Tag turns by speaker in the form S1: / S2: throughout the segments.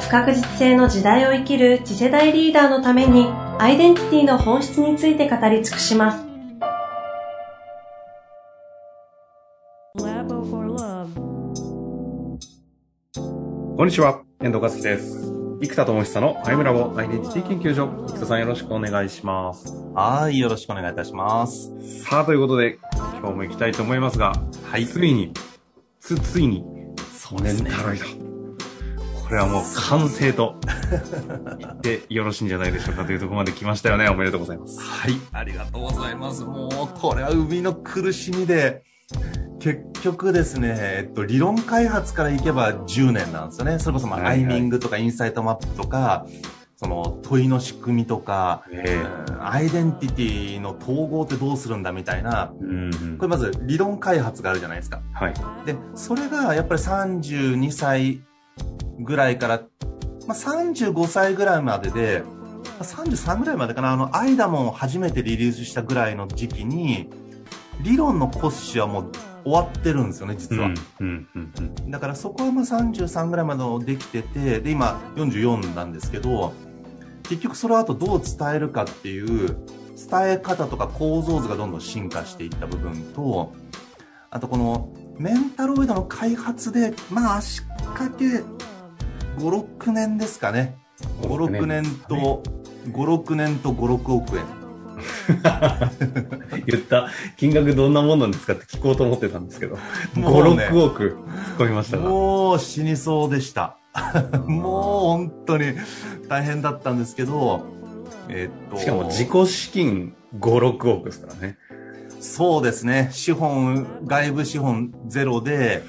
S1: 不確実性の時代を生きる次世代リーダーのためにアイデンティティの本質について語り尽くします。
S2: こんにちは、遠藤和樹です。生田智久のアイムラボアイデンティティ研究所。生田さんよろしくお願いします。
S3: はい、よろしくお願いいたします。
S2: さあ、ということで、今日も行きたいと思いますが、はい、ついに、つ、ついに、
S3: そうですね。
S2: タロイド。これはもう完成と言ってよろしいんじゃないでしょうかというところまで来ましたよね。おめでとうございます。
S3: はい、ありがとうございます。もう、これは海の苦しみで、結局ですね、えっと、理論開発からいけば10年なんですよね。それこそ、まあ、アイミングとかインサイトマップとか、その問いの仕組みとか、えー、アイデンティティの統合ってどうするんだみたいな、うんうん、これまず理論開発があるじゃないですか。はい。で、それがやっぱり32歳ぐらいから、まあ、35歳ぐらいまでで、まあ、33ぐらいまでかな、あの、アイダモンを初めてリリースしたぐらいの時期に、理論の骨子はもう終わってるんですよね、実は。だからそこはまあ33ぐらいまでできてて、で、今44なんですけど、結局それをあとどう伝えるかっていう、伝え方とか構造図がどんどん進化していった部分と、あとこのメンタロイドの開発で、まあ足掛け5、6年ですかね。5、6年と、5、6年と5、6億円。
S2: 言った金額どんなもんなんですかって聞こうと思ってたんですけど、5、ね、6億突っ込みました
S3: もう死にそうでした。もう本当に大変だったんですけど、
S2: えー、っと。しかも自己資金5、6億ですからね。
S3: そうですね。資本、外部資本ゼロで、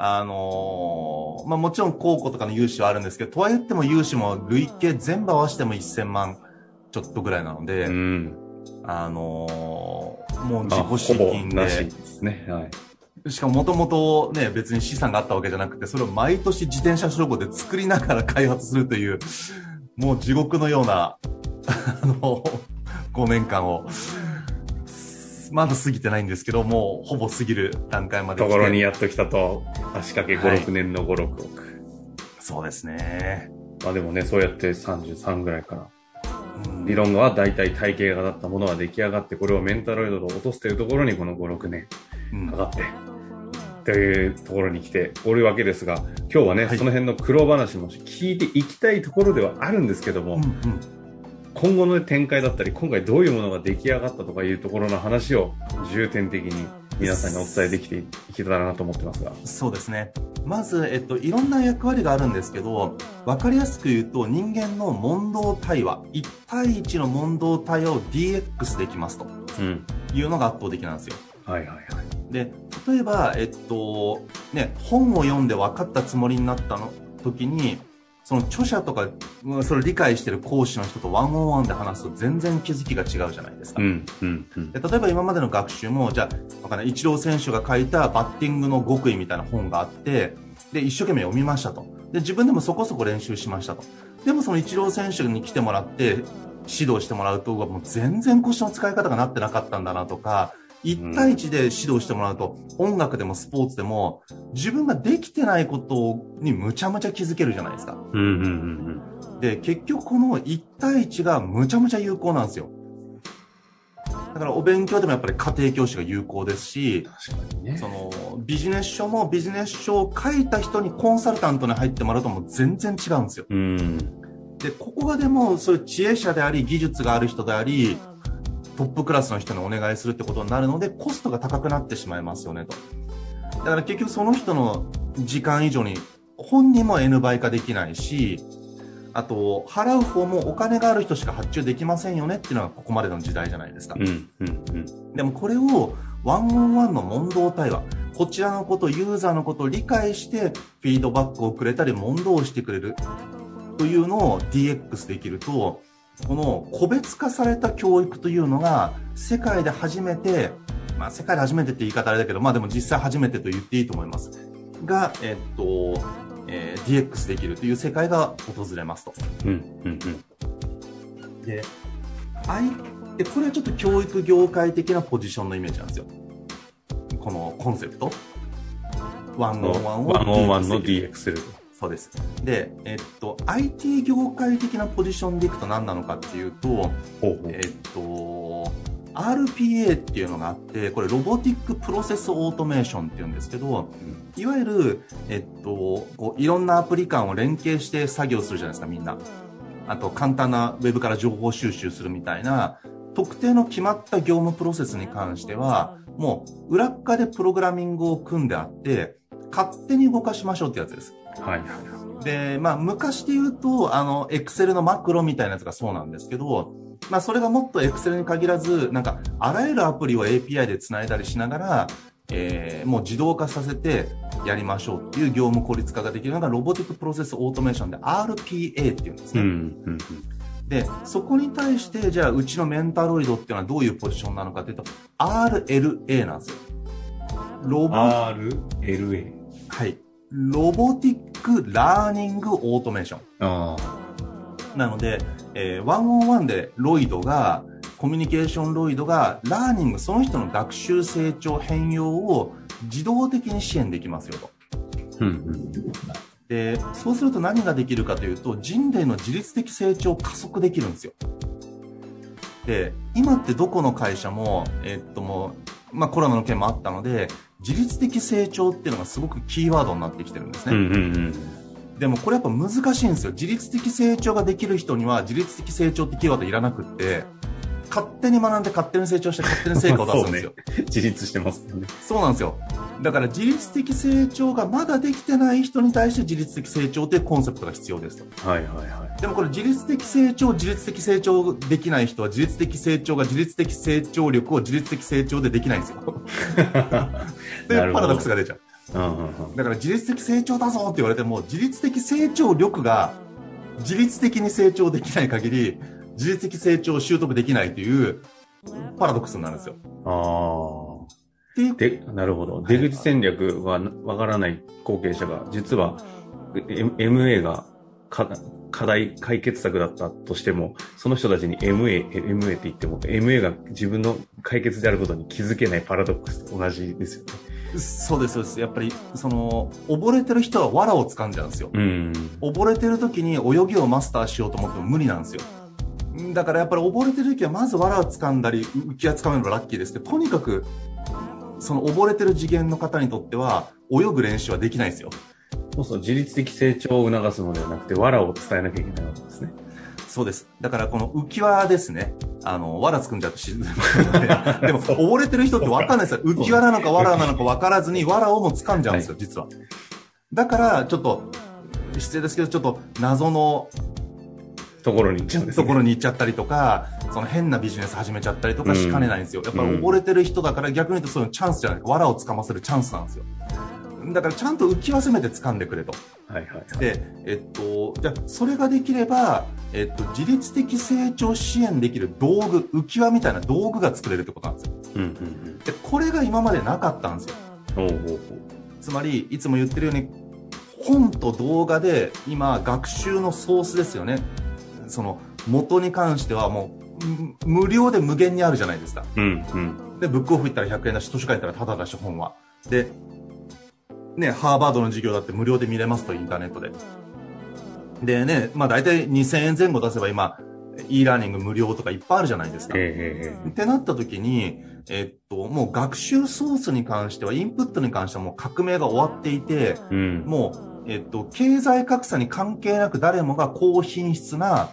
S3: あのー、まあもちろん公庫とかの融資はあるんですけど、とは言っても融資も累計全部合わせても1000万ちょっとぐらいなので、うん、あのー、もう自己資金で。ですね。はい。しかももともとね、別に資産があったわけじゃなくて、それを毎年自転車ロゴで作りながら開発するという、もう地獄のような、あの、5年間を、まだ過ぎてないんですけど、もうほぼ過ぎる段階まで。
S2: ところにやっときたと、足掛け5、はい、6年の5、6億。
S3: そうですね。
S2: まあでもね、そうやって33ぐらいから。理論は大体体系がだったものが出来上がって、これをメンタロイドと落とすというところに、この5、6年かかって、というところに来ておるわけですが、今日はね、はい、その辺の苦労話も聞いていきたいところではあるんですけども、うんうん、今後の展開だったり、今回どういうものが出来上がったとかいうところの話を重点的に皆さんにお伝えできていけたらなと思ってますが。
S3: そうですね。まず、えっと、いろんな役割があるんですけど、わかりやすく言うと、人間の問答対話、1対1の問答対話を DX できますと、いうのが圧倒的なんですよ。はいはいはい。で、例えば、えっと、ね、本を読んで分かったつもりになったの時に、その著者とか、それを理解してる講師の人とワンオンワンで話すと全然気づきが違うじゃないですか。うんうんうん、で例えば今までの学習も、じゃあ、わかんない、イチロー選手が書いたバッティングの極意みたいな本があって、で、一生懸命読みましたと。で、自分でもそこそこ練習しましたと。でもそのイチロー選手に来てもらって、指導してもらうと、もう全然腰の使い方がなってなかったんだなとか、1対1で指導してもらうと、音楽でもスポーツでも、自分ができてないことにむちゃむちゃ気づけるじゃないですか。で、結局この1対1がむちゃむちゃ有効なんですよ。だからお勉強でもやっぱり家庭教師が有効ですし、ね、そのビジネス書もビジネス書を書いた人にコンサルタントに入ってもらうともう全然違うんですよ。で、ここがでもそういう知恵者であり技術がある人であり、トップクラスの人にお願いするってことになるので、コストが高くなってしまいますよねと。だから結局その人の時間以上に本人も N 倍化できないし、あと、払う方もお金がある人しか発注できませんよねっていうのがここまでの時代じゃないですか。うんうんうん、でもこれをワンオンワンの問答対話、こちらのこと、ユーザーのことを理解して、フィードバックをくれたり、問答をしてくれる。というのを DX できると、この個別化された教育というのが世界で初めて、まあ世界で初めてって言い方あれだけど、まあでも実際初めてと言っていいと思います。が、えっと、えー、DX できるという世界が訪れますと。うん、うん、うん。で、I で、これはちょっと教育業界的なポジションのイメージなんですよ。このコンセプト。
S2: one on one を。 one on one の DX する。
S3: そうです。で、えっと、IT 業界的なポジションでいくと何なのかっていうと、ほうほうえっと、RPA っていうのがあって、これ robotic process automation っていうんですけど、いわゆる、えっと、こういろんなアプリ間を連携して作業するじゃないですか、みんな。あと、簡単なウェブから情報収集するみたいな、特定の決まった業務プロセスに関しては、もう裏側でプログラミングを組んであって、勝手に動かしましょうってやつです。はい。で、まあ、昔で言うと、あの、エクセルのマクロみたいなやつがそうなんですけど、まあ、それがもっとエクセルに限らず、なんか、あらゆるアプリを API で繋いだりしながら、えー、もう自動化させてやりましょうっていう業務効率化ができるのがロボティックプロセスオートメーションで RPA っていうんですね。うんうんで、そこに対して、じゃあ、うちのメンタロイドっていうのはどういうポジションなのかというと、RLA なんですよ。
S2: ロボ、RLA?
S3: はい。 Robotic learning automation 。あなので、えー、 one on one でロイドが、コミュニケーションロイドが、 learning 、その人の学習成長変容を自動的に支援できますよと。うんうんで、そうすると何ができるかというと、人類の自律的成長を加速できるんですよ。で、今ってどこの会社も、えっともう、まあコロナの件もあったので、自律的成長っていうのがすごくキーワードになってきてるんですね。うんうんうんでもこれやっぱ難しいんですよ。自律的成長ができる人には自律的成長ってキーワードいらなくって、勝手に学んで勝手に成長して勝手に成果を出すんですよ。
S2: ね、自立してます
S3: ね。そうなんですよ。だから自律的成長がまだできてない人に対して自律的成長というコンセプトが必要ですと。はいはいはい。でもこれ自律的成長、自律的成長できない人は自律的成長が自律的成長力を自律的成長でできないんですよ。で、パラドックスが出ちゃう。だから自律的成長だぞって言われても自律的成長力が自律的に成長できない限り自律的成長を習得できないというパラドックスになるんですよ。あ
S2: あ。で、なるほど。出口戦略はわからない後継者が、実は MA が課題解決策だったとしても、その人たちに MA、MA って言っても、MA が自分の解決であることに気づけないパラドックスと同じですよね。
S3: そうです、そうです。やっぱり、その、溺れてる人は藁を掴んじゃうんですよ。うん。溺れてる時に泳ぎをマスターしようと思っても無理なんですよ。だからやっぱり溺れてる時はまず藁を掴んだり浮き輪掴めればラッキーですけどとにかくその溺れてる次元の方にとっては泳ぐ練習はできないですよ
S2: そうそう自律的成長を促すのではなくて藁を伝えなきゃいけないわけですね
S3: そうです。だからこの浮き輪ですね。あの、藁作んじゃうと沈むので。でも、溺れてる人ってわかんないですよ。浮き輪なのか藁なのかわからずに、藁をも掴んじゃうんですよ、実は。だから、ちょっと、失礼ですけど、ちょっと謎の
S2: ところに行っちゃうんです、ね、
S3: ところに行っちゃったりとか、その変なビジネス始めちゃったりとかしかねないんですよ。やっぱり溺れてる人だから逆に言うとそういうチャンスじゃないか。藁をつかませるチャンスなんですよ。だからちゃんと浮き輪せめて掴んでくれと。はいはい、はい、で、えっと、じゃそれができれば、えっと、自律的成長支援できる道具、浮き輪みたいな道具が作れるってことなんですよ。うんうんうん、で、これが今までなかったんですよ。ほうほうほうつまり、いつも言ってるように、本と動画で今、学習のソースですよね。その元に関してはもう無料で無限にあるじゃないですか。うんうん、で、ブックオフ行ったら100円だし、図書館行ったらタダだし、本は。で、ね、ハーバードの授業だって無料で見れますと、インターネットで。でね、まあ大体2000円前後出せば今、e ラーニング無料とかいっぱいあるじゃないですか。ってなった時に、えっと、もう学習ソースに関しては、インプットに関してはもう革命が終わっていて、うん、もう、えっと、経済格差に関係なく誰もが高品質な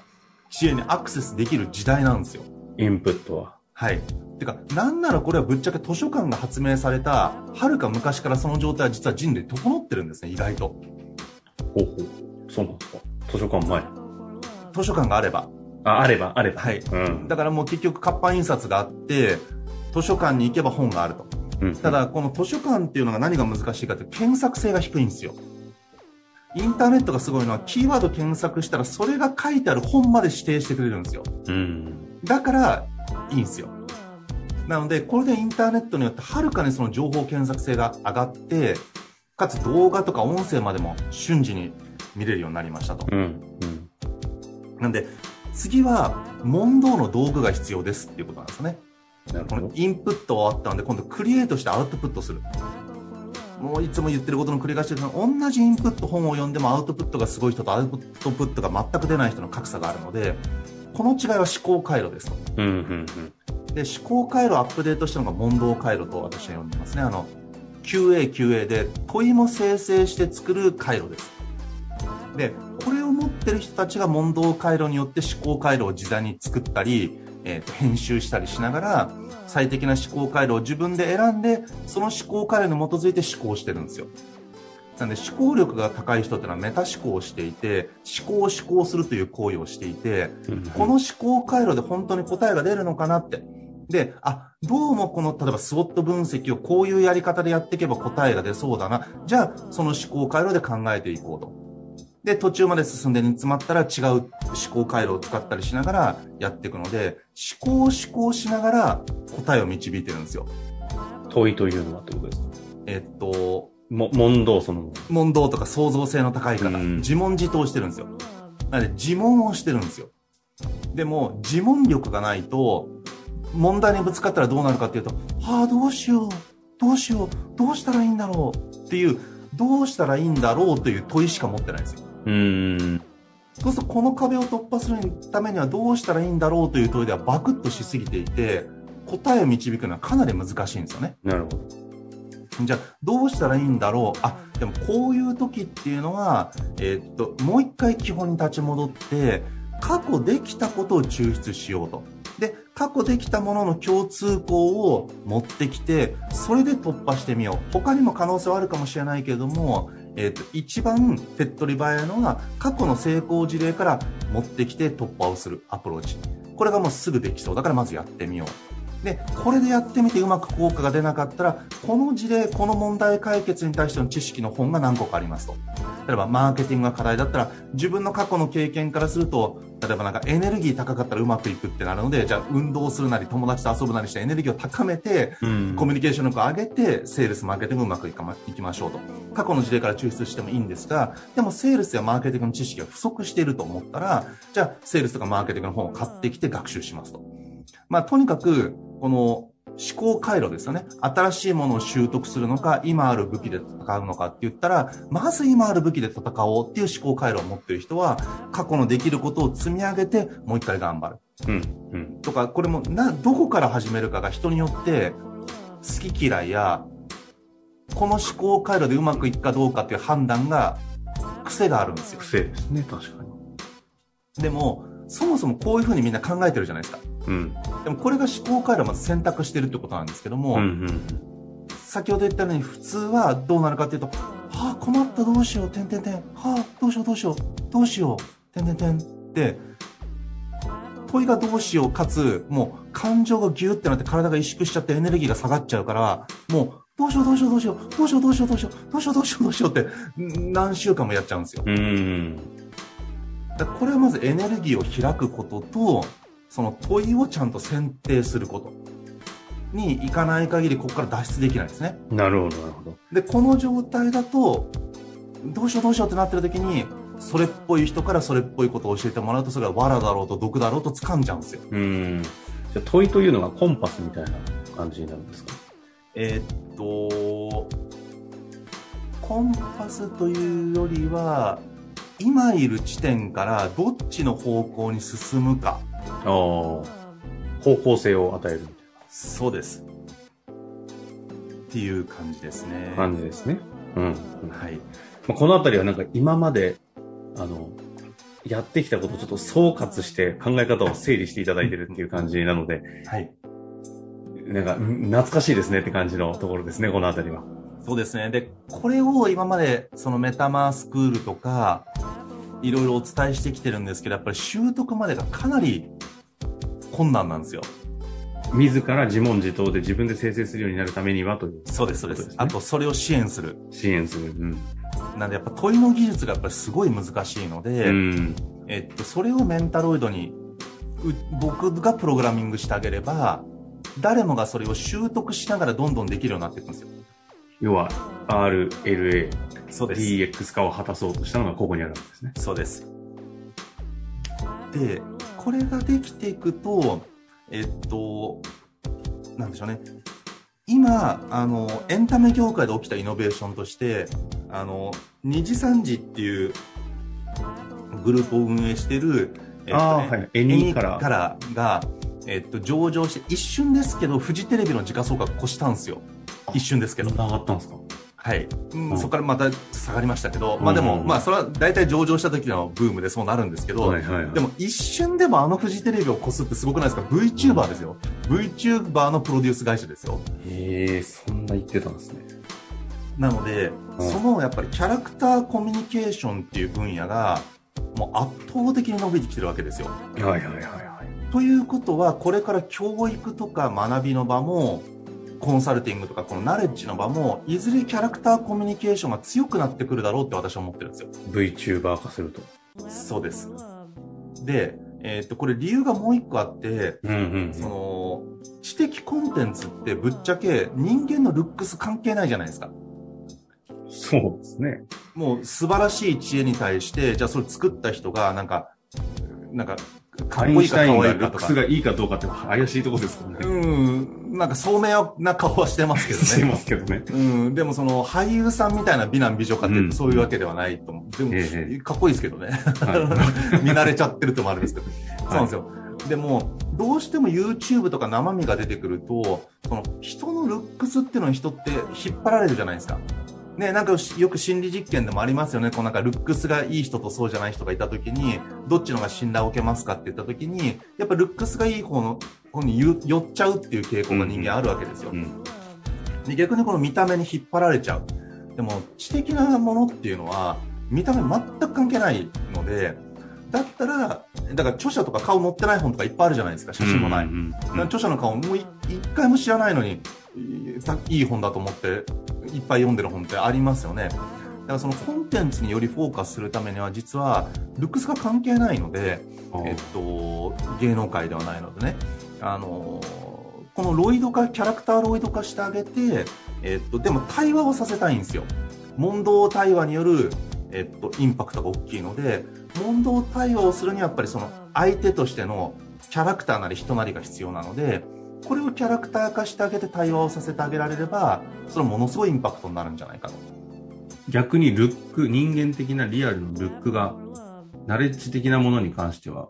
S3: 支援にアクセスできる時代なんですよ。
S2: インプットは。
S3: はい。てか、なんならこれはぶっちゃけ図書館が発明された、はるか昔からその状態は実は人類整ってるんですね、意外と。
S2: ほうほう。そうなんですか。図書館前。
S3: 図書館があれば。
S2: あ、あれば、あれば。
S3: はい。うん、だからもう結局活版印刷があって、図書館に行けば本があると。うん、ただ、この図書館っていうのが何が難しいかって検索性が低いんですよ。インターネットがすごいのは、キーワード検索したら、それが書いてある本まで指定してくれるんですよ。うん。だから、いいんですよ。なので、これでインターネットによって、はるかにその情報検索性が上がって、かつ動画とか音声までも瞬時に見れるようになりましたと。うん。うん、なんで、次は、問答の道具が必要ですっていうことなんですね。このインプット終わったので、今度クリエイトしてアウトプットする。もういつも言ってることの繰り返しで同じインプット本を読んでもアウトプットがすごい人とアウトプットが全く出ない人の格差があるので、この違いは思考回路ですと。うんうんうん、で、思考回路をアップデートしたのが問答回路と私は呼んでますね。あの、QA、QA で問いも生成して作る回路です。で、これを持ってる人たちが問答回路によって思考回路を自在に作ったり、えー、と編集したりしながら、最適な思考回路を自分で選んで、その思考回路に基づいて思考してるんですよ。なんで思考力が高い人ってのはメタ思考をしていて、思考を思考するという行為をしていて、この思考回路で本当に答えが出るのかなって。で、あ、どうもこの、例えばスウォット分析をこういうやり方でやっていけば答えが出そうだな。じゃあ、その思考回路で考えていこうと。で、途中まで進んで煮詰まったら違う思考回路を使ったりしながらやっていくので、思考思考しながら答えを導いてるんですよ。
S2: 問いというのはってことですか？
S3: えっと、
S2: も、問答その
S3: 問答とか創造性の高い方、自問自答してるんですよ。なので、自問をしてるんですよ。でも、自問力がないと、問題にぶつかったらどうなるかっていうと、はあ、どうしよう、どうしよう、どうしたらいいんだろうっていう、どうしたらいいんだろうという問いしか持ってないんですよ。うんそうするとこの壁を突破するためにはどうしたらいいんだろうという問いではバクッとしすぎていて答えを導くのはかなり難しいんですよね。
S2: なるほど。
S3: じゃあどうしたらいいんだろう？あでもこういう時っていうのは、えー、っともう一回基本に立ち戻って過去できたことを抽出しようと。で過去できたものの共通項を持ってきてそれで突破してみよう他にも可能性はあるかもしれないけれどもえーと、一番手っ取り早いのが過去の成功事例から持ってきて突破をするアプローチ。これがもうすぐできそう。だからまずやってみよう。でこれでやってみてうまく効果が出なかったらこの事例この問題解決に対しての知識の本が何個かありますと。例えばマーケティングが課題だったら自分の過去の経験からすると例えばなんかエネルギー高かったらうまくいくってなるのでじゃあ運動するなり友達と遊ぶなりしてエネルギーを高めて、うん、コミュニケーション力を上げてセールスマーケティングうまくいきましょうと過去の事例から抽出してもいいんですがでもセールスやマーケティングの知識が不足していると思ったらじゃあセールスとかマーケティングの本を買ってきて学習しますと。まあ、とにかくこの思考回路ですよね。新しいものを習得するのか、今ある武器で戦うのかって言ったら、まず今ある武器で戦おうっていう思考回路を持ってる人は、過去のできることを積み上げて、もう一回頑張る。うん。うん。とか、これも、な、どこから始めるかが人によって、好き嫌いや、この思考回路でうまくいくかどうかっていう判断が、癖があるんですよ。
S2: 癖ですね、確かに。
S3: でも、そもそもこういうふうにみんな考えてるじゃないですか。うん、でもこれが思考回路をまず選択してるってことなんですけども、うんうん、先ほど言ったように普通はどうなるかっていうと、はあ、困ったどうしよう、てんてんてん、はあ、どうしようどうしよう、どうしよう、てんてんてんって、問いがどうしようかつ、もう感情がギュってなって体が萎縮しちゃってエネルギーが下がっちゃうから、もうどうしようどうしようどうしよう、どうしようどうしようどうしよう、どうしようどうしようどうしようって何週間もやっちゃうんですよ。うんだこれはまずエネルギーを開くことと、その問いをちゃんと選定することにいかない限りここから脱出できないですね。
S2: なるほど、なるほど。
S3: で、この状態だと、どうしようどうしようってなってる時に、それっぽい人からそれっぽいことを教えてもらうと、それは藁だろうと毒だろうと掴んじゃうんですよ。うん。
S2: じゃ問いというのがコンパスみたいな感じになるんですか？
S3: えー、っと、コンパスというよりは、今いる地点からどっちの方向に進むか。ああ。
S2: 方向性を与えるみたいな。
S3: そうです。っていう感じですね。
S2: 感じですね。うん。はい。まあ、このあたりはなんか今まで、あの、やってきたことをちょっと総括して考え方を整理していただいてるっていう感じなので、はい。なんか、懐かしいですねって感じのところですね、このあたりは。
S3: そうですね。で、これを今まで、そのメタマースクールとか、いろいろお伝えしてきてるんですけど、やっぱり習得までがかなり困難なんですよ。
S2: 自ら自問自答で自分で生成するようになるためにはという、
S3: そうです、そうです。あと、それを支援する。
S2: 支援する。うん。
S3: なんでやっぱ問いの技術がやっぱりすごい難しいので、うん、えっと、それをメンタロイドに僕がプログラミングしてあげれば、誰もがそれを習得しながらどんどんできるようになっていくんですよ。
S2: 要は RLA、そうです。DX 化を果たそうとしたのがここにあるんですね。
S3: そうです。で、これができていくと、えっと、なんでしょうね。今、あの、エンタメ業界で起きたイノベーションとして、あの、二次三次っていうグループを運営している、
S2: えっと、ね、はい、エニーカラ
S3: ー。カラーが、えっと、上場して、一瞬ですけど、フジテレビの時価総額越したんですよ。一瞬ですけど。
S2: 上がったんですか？
S3: はい、うん、そこからまた下がりましたけど、まあでも、まあそれは大体上場した時のブームでそうなるんですけど、はいはいはい、でも一瞬でもあのフジテレビを越すってすごくないですか ?VTuber ですよ。VTuber のプロデュース会社ですよ。
S2: へえ、そんな言ってたんですね。
S3: なので、そのやっぱりキャラクターコミュニケーションっていう分野が、もう圧倒的に伸びてきてるわけですよ。
S2: はいはいはいはい。
S3: ということは、これから教育とか学びの場も、コンサルティングとかこのナレッジの場もいずれキャラクターコミュニケーションが強くなってくるだろうって私は思ってるんですよ。
S2: VTuber 化すると。
S3: そうです。で、えー、っとこれ理由がもう一個あって、うんうんうん、その知的コンテンツってぶっちゃけ人間のルックス関係ないじゃないですか。
S2: そうですね。
S3: もう素晴らしい知恵に対してじゃあそれ作った人がなんかなんか
S2: かっこいいか可愛いか。ルックスがいいかどうかって怪しいとこですもんね。
S3: うん。なんか聡明な顔はしてますけどね。
S2: してますけどね。
S3: うん。でもその俳優さんみたいな美男美女かってそういうわけではないと思う。でも、ええ、かっこいいですけどね。はい、見慣れちゃってるともあるんですけど。そうなんですよ。でも、どうしても YouTube とか生身が出てくると、その人のルックスっていうのに人って引っ張られるじゃないですか。ね、なんかよく心理実験でもありますよね。こうなんかルックスがいい人とそうじゃない人がいたときに、どっちのが信頼を受けますかって言ったときに、やっぱルックスがいい方の方に寄っちゃうっていう傾向が人間あるわけですよ。うんうん、で逆にこの見た目に引っ張られちゃう。でも知的なものっていうのは、見た目全く関係ないので、だったら、だから著者とか顔載ってない本とかいっぱいあるじゃないですか、写真もない。うんうんうん、著者の顔もう一回も知らないのに、いい本だと思っていっぱい読んでる本ってありますよね。だからそのコンテンツによりフォーカスするためには実はルックスが関係ないので、えっと、芸能界ではないのでね、あのこのロイド化、キャラクターロイド化してあげて、えっと、でも対話をさせたいんですよ。問答対話による、えっと、インパクトが大きいので、問答対話をするにはやっぱりその相手としてのキャラクターなり人なりが必要なので、これをキャラクター化してあげて対話をさせてあげられれば、それはものすごいインパクトになるんじゃないかと。
S2: 逆にルック、人間的なリアルのルックが、ナレッジ的なものに関しては、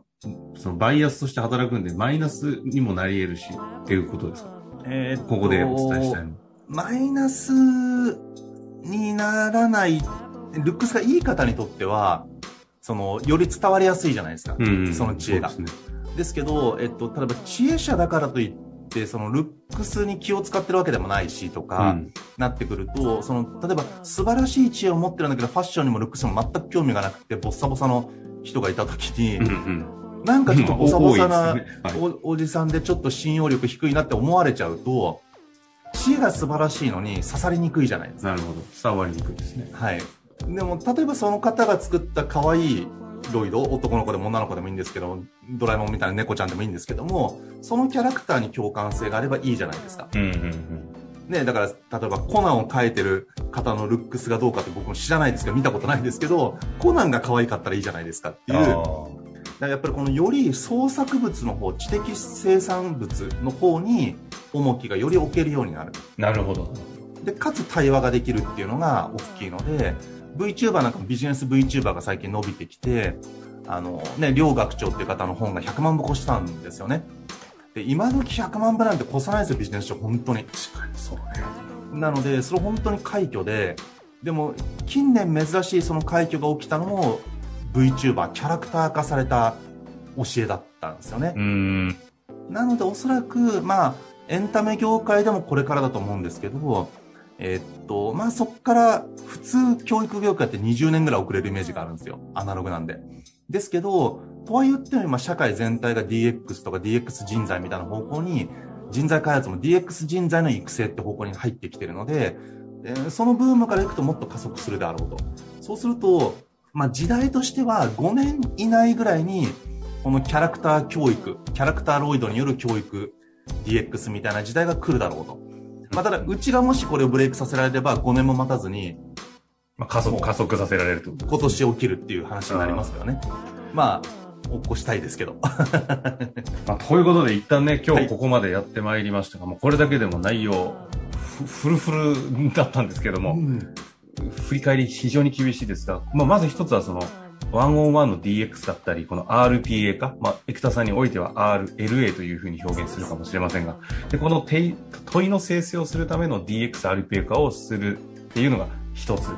S2: そのバイアスとして働くんで、マイナスにもなり得るし、っていうことですか？えー、ここでお伝えしたいの。
S3: マイナスにならない、ルックスがいい方にとっては、その、より伝わりやすいじゃないですか。うん、その知恵が。ですね。ですけど、えっと、例えば知恵者だからといって、ってそのルックスに気を使ってるわけでもないしとか、うん、なってくるとその例えば素晴らしい知恵を持ってるんだけどファッションにもルックスにも全く興味がなくてボッサボサの人がいた時に、うんうんなんかちょっとボサボサなお,、おじさんでちょっと信用力低いなって思われちゃうと、知恵が素晴らしいのに刺さりにくいじゃないですか。
S2: なるほど。伝わりにくいですね。
S3: はい。でも、例えばその方が作った可愛いロイド、男の子でも女の子でもいいんですけど、ドラえもんみたいな猫ちゃんでもいいんですけども、そのキャラクターに共感性があればいいじゃないですか。うんうんうんね、だから、例えばコナンを描いてる方のルックスがどうかって僕も知らないですけど、見たことないですけど、コナンが可愛かったらいいじゃないですかっていう。だやっぱりこのより創作物の方、知的生産物の方に重きがより置けるようになる。
S2: なるほど。
S3: で、かつ対話ができるっていうのが大きいので、VTuber なんかもビジネス VTuber が最近伸びてきて、あのね、両学長っていう方の本が100万部越したんですよね。で、今時100万部なんて越さないですよ、ビジネス書、本当に。
S2: 確かにそうね。
S3: なので、それ本当に快挙で、でも、近年珍しいその快挙が起きたのも、VTuber、キャラクター化された教えだったんですよね。なので、おそらく、まあ、エンタメ業界でもこれからだと思うんですけど、えー、っと、まあ、そこから普通教育業界って20年ぐらい遅れるイメージがあるんですよ。アナログなんで。ですけど、とは言っても今社会全体が DX とか DX 人材みたいな方向に、人材開発も DX 人材の育成って方向に入ってきてるので、でそのブームからいくともっと加速するであろうと。そうすると、まあ、時代としては5年以内ぐらいに、このキャラクター教育、キャラクターロイドによる教育、DX みたいな時代が来るだろうと。まあ、ただ、うちがもしこれをブレイクさせられれば5年も待たずに、
S2: まあ、加速、加速させられると。
S3: 今年起きるっていう話になりますからね。まあ、起こしたいですけど。
S2: まあ、ということで一旦ね、今日ここまでやってまいりましたが、はい、もうこれだけでも内容、フルフルだったんですけども、うん、振り返り非常に厳しいですが、まあ、まず一つはその、ワンオンワンの DX だったり、この RPA か、まあ、エクタさんにおいては RLA というふうに表現するかもしれませんが、で、この問いの生成をするための DX、RPA 化をするっていうのが一つ。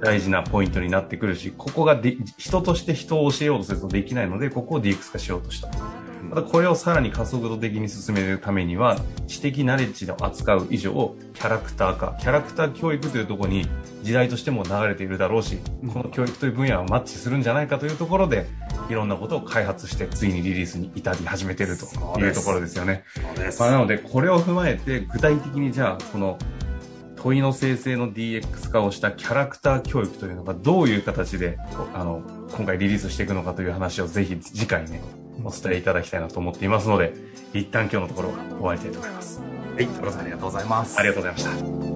S2: 大事なポイントになってくるし、ここがで人として人を教えようとするとできないので、ここを DX 化しようとした。またこれをさらに加速度的に進めるためには、知的ナレッジを扱う以上、キャラクター化、キャラクター教育というところに時代としても流れているだろうし、この教育という分野はマッチするんじゃないかというところで、いろんなことを開発して、ついにリリースに至り始めているというところですよね。まあ、なので、これを踏まえて、具体的にじゃあ、この問いの生成の DX 化をしたキャラクター教育というのがどういう形で、あの、今回リリースしていくのかという話をぜひ次回ね、お伝えいただきたいなと思っていますので、一旦今日のところは終わりたいと思います。
S3: はい、トロさんありがとうございます。
S2: ありがとうございました。